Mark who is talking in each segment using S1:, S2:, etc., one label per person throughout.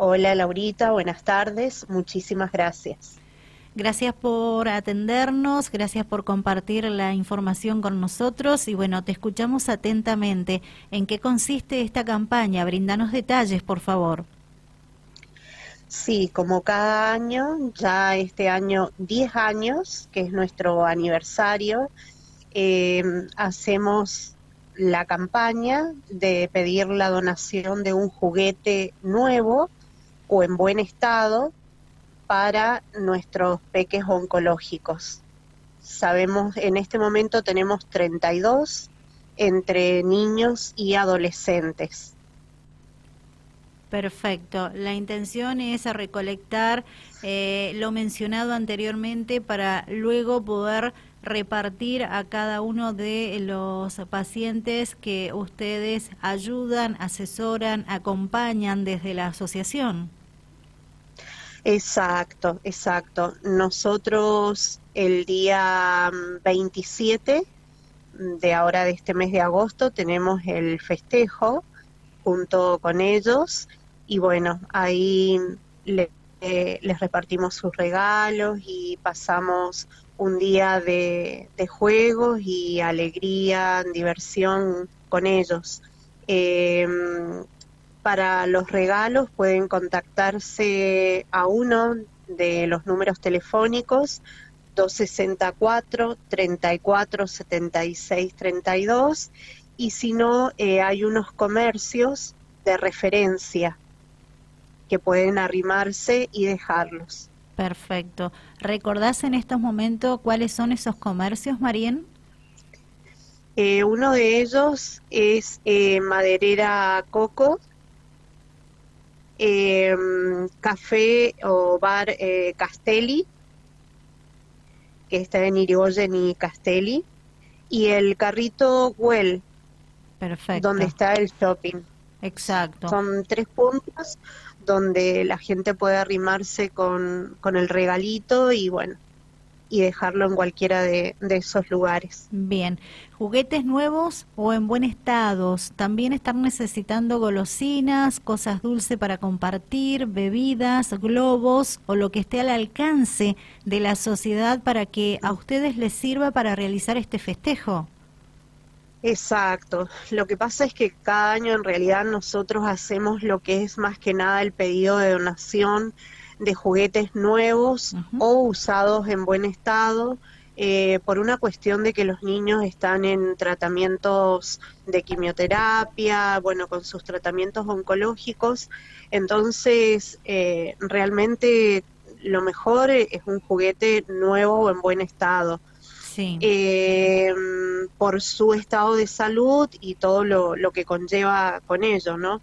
S1: Hola Laurita, buenas tardes, muchísimas gracias.
S2: Gracias por atendernos, gracias por compartir la información con nosotros y bueno, te escuchamos atentamente. ¿En qué consiste esta campaña? Brindanos detalles, por favor.
S1: Sí, como cada año, ya este año 10 años, que es nuestro aniversario, eh, hacemos la campaña de pedir la donación de un juguete nuevo o en buen estado para nuestros peques oncológicos. Sabemos, en este momento tenemos 32 entre niños y adolescentes.
S2: Perfecto. La intención es recolectar eh, lo mencionado anteriormente para luego poder repartir a cada uno de los pacientes que ustedes ayudan, asesoran, acompañan desde la asociación.
S1: Exacto, exacto. Nosotros el día 27 mm, de ahora de este mes de agosto tenemos el festejo junto con ellos y bueno, ahí eh, les repartimos sus regalos y pasamos un día de, juegos y alegría, diversión con ellos. Em, para los regalos pueden contactarse a uno de los números telefónicos 264 34 76 32 y si no eh, hay unos comercios de referencia que pueden arrimarse y dejarlos.
S2: Perfecto. ¿Recordás en estos momentos cuáles son esos comercios, Marien?
S1: Eh, uno de ellos es eh, Maderera Coco, em, Café o Bar eh, Castelli, que está en Irigoyen y Castelli, y el carrito Well,
S2: Perfecto.
S1: donde está el shopping.
S2: Exacto.
S1: Son tres puntos donde la gente puede arrimarse con, con el regalito y bueno, y dejarlo en cualquiera de, de, esos lugares.
S2: Bien, juguetes nuevos o en buen estado, también están necesitando golosinas, cosas dulces para compartir, bebidas, globos o lo que esté al alcance de la sociedad para que a ustedes les sirva para realizar este festejo.
S1: Exacto. Lo que pasa es que cada año en realidad nosotros hacemos lo que es más que nada el pedido de donación de juguetes nuevos o usados en buen estado eh, por una cuestión de que los niños están en tratamientos de quimioterapia, bueno, con sus tratamientos oncológicos. Entonces, eh, realmente lo mejor es un juguete nuevo o en buen estado. Eh, por su estado de salud y todo lo, que conlleva con ello, ¿no?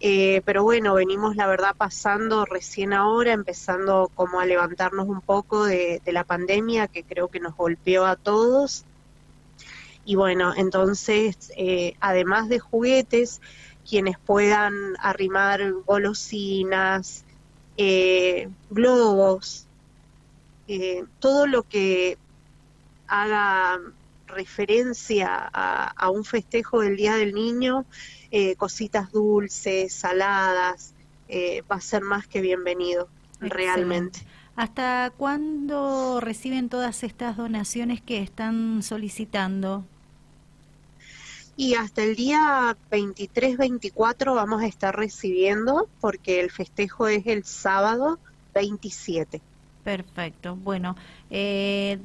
S1: Eh, pero bueno, venimos la verdad pasando recién ahora, empezando como a levantarnos un poco de, la pandemia que creo que nos golpeó a todos. Y bueno, entonces, eh, además de juguetes, quienes puedan arrimar golosinas, globos, todo lo que haga referencia a, un festejo del Día del Niño, eh, cositas dulces, saladas, eh, va a ser más que bienvenido, realmente.
S2: ¿Hasta cuándo reciben todas estas donaciones que están solicitando?
S1: Y hasta el día 23-24 vamos a estar recibiendo, porque el festejo es el sábado 27.
S2: Perfecto. Bueno, eh,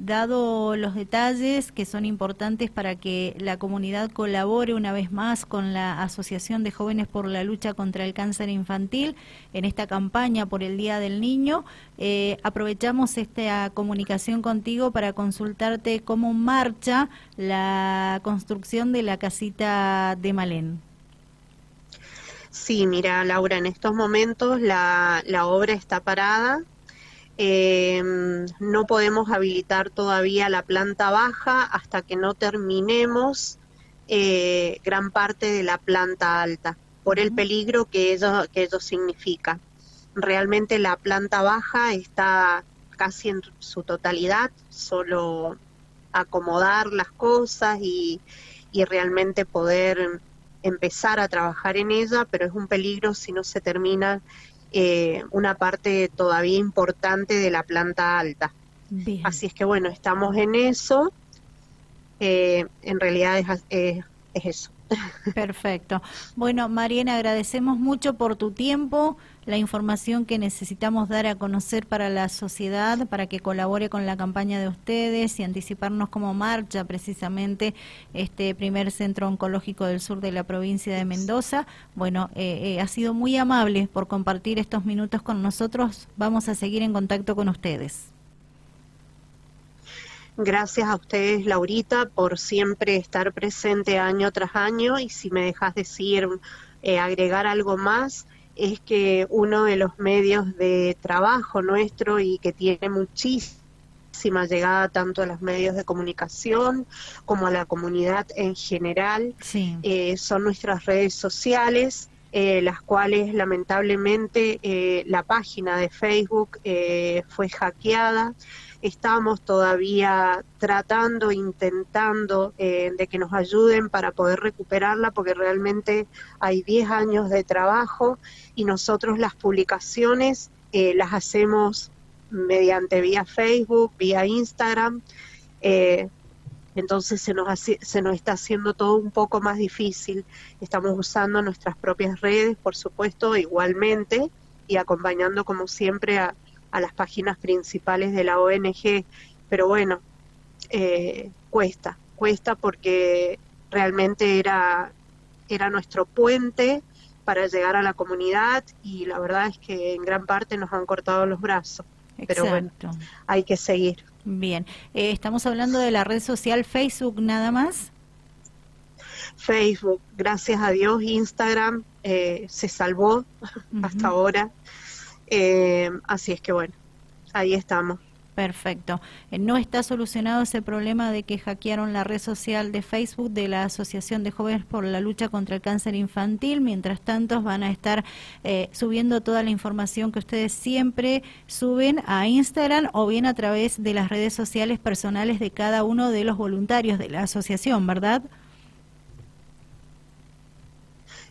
S2: dado los detalles que son importantes para que la comunidad colabore una vez más con la Asociación de Jóvenes por la Lucha contra el Cáncer Infantil en esta campaña por el Día del Niño, eh, aprovechamos esta comunicación contigo para consultarte cómo marcha la construcción de la casita de Malén.
S1: Sí, mira, Laura, en estos momentos la, la obra está parada, eh, no podemos habilitar todavía la planta baja hasta que no terminemos eh, gran parte de la planta alta, por el peligro que ello, que ello significa. Realmente la planta baja está casi en su totalidad, solo acomodar las cosas y, y realmente poder empezar a trabajar en ella, pero es un peligro si no se termina eh, una parte todavía importante de la planta alta. Así es que bueno, estamos en eso. Eh, en realidad es, es eso.
S2: Perfecto. Bueno, Mariana, agradecemos mucho por tu tiempo, la información que necesitamos dar a conocer para la sociedad, para que colabore con la campaña de ustedes y anticiparnos cómo marcha precisamente este primer centro oncológico del sur de la provincia de Mendoza. Bueno, eh, eh, ha sido muy amable por compartir estos minutos con nosotros. Vamos a seguir en contacto con ustedes.
S1: Gracias a ustedes, Laurita, por siempre estar presente año tras año y si me dejas decir, eh, agregar algo más, es que uno de los medios de trabajo nuestro y que tiene muchísima llegada tanto a los medios de comunicación como a la comunidad en general, eh, son nuestras redes sociales. Eh, las cuales lamentablemente la página de Facebook fue hackeada estamos todavía tratando, intentando eh, de que nos ayuden para poder recuperarla, porque realmente hay 10 años de trabajo y nosotros las publicaciones eh, las hacemos mediante vía Facebook, vía Instagram. Eh, entonces se nos, se nos está haciendo todo un poco más difícil. Estamos usando nuestras propias redes, por supuesto, igualmente, y acompañando como siempre a, a las páginas principales de la ONG, pero bueno, eh, cuesta, cuesta porque realmente era, era nuestro puente para llegar a la comunidad y la verdad es que en gran parte nos han cortado los brazos. Pero bueno, hay que seguir.
S2: Bien, eh, estamos hablando de la red social Facebook nada más.
S1: Facebook, gracias a Dios, Instagram eh, se salvó hasta ahora. Eh, así es que bueno, ahí estamos.
S2: Perfecto. Eh, no está solucionado ese problema de que hackearon la red social de Facebook de la Asociación de Jóvenes por la Lucha contra el Cáncer Infantil. Mientras tanto, van a estar eh, subiendo toda la información que ustedes siempre suben a Instagram o bien a través de las redes sociales personales de cada uno de los voluntarios de la asociación, ¿verdad?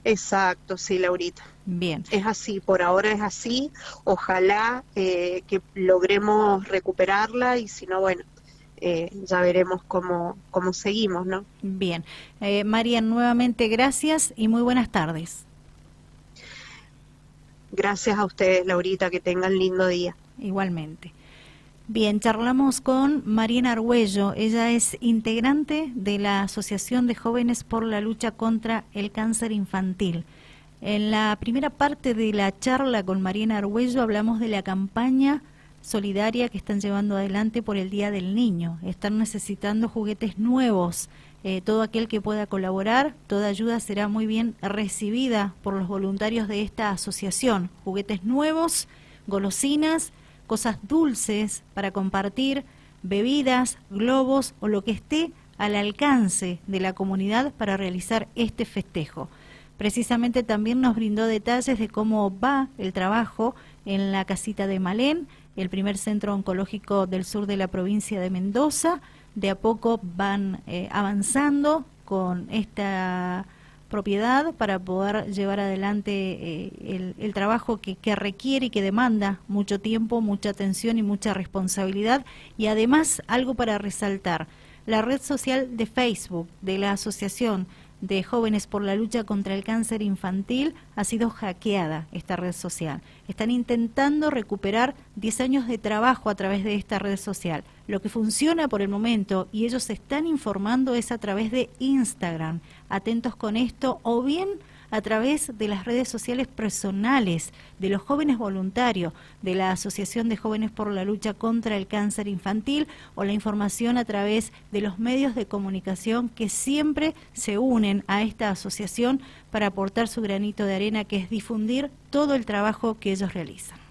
S1: Exacto, sí, Laurita.
S2: Bien.
S1: Es así, por ahora es así. Ojalá eh, que logremos recuperarla y si no, bueno, eh, ya veremos cómo, cómo seguimos, ¿no?
S2: Bien. Eh, María, nuevamente gracias y muy buenas tardes.
S1: Gracias a ustedes, Laurita, que tengan lindo día.
S2: Igualmente. Bien, charlamos con Mariana Argüello. Ella es integrante de la Asociación de Jóvenes por la Lucha contra el Cáncer Infantil. En la primera parte de la charla con Mariana Argüello hablamos de la campaña solidaria que están llevando adelante por el Día del Niño. Están necesitando juguetes nuevos. Eh, todo aquel que pueda colaborar, toda ayuda será muy bien recibida por los voluntarios de esta asociación. Juguetes nuevos, golosinas cosas dulces para compartir, bebidas, globos o lo que esté al alcance de la comunidad para realizar este festejo. Precisamente también nos brindó detalles de cómo va el trabajo en la casita de Malén, el primer centro oncológico del sur de la provincia de Mendoza. De a poco van eh, avanzando con esta propiedad para poder llevar adelante eh, el, trabajo que, que, requiere y que demanda mucho tiempo, mucha atención y mucha responsabilidad. Y además, algo para resaltar, la red social de Facebook de la Asociación de Jóvenes por la Lucha contra el Cáncer Infantil ha sido hackeada esta red social. Están intentando recuperar 10 años de trabajo a través de esta red social. Lo que funciona por el momento y ellos están informando es a través de Instagram. Atentos con esto o bien a través de las redes sociales personales de los jóvenes voluntarios de la Asociación de Jóvenes por la Lucha contra el Cáncer Infantil o la información a través de los medios de comunicación que siempre se unen a esta asociación para aportar su granito de arena que es difundir todo el trabajo que ellos realizan.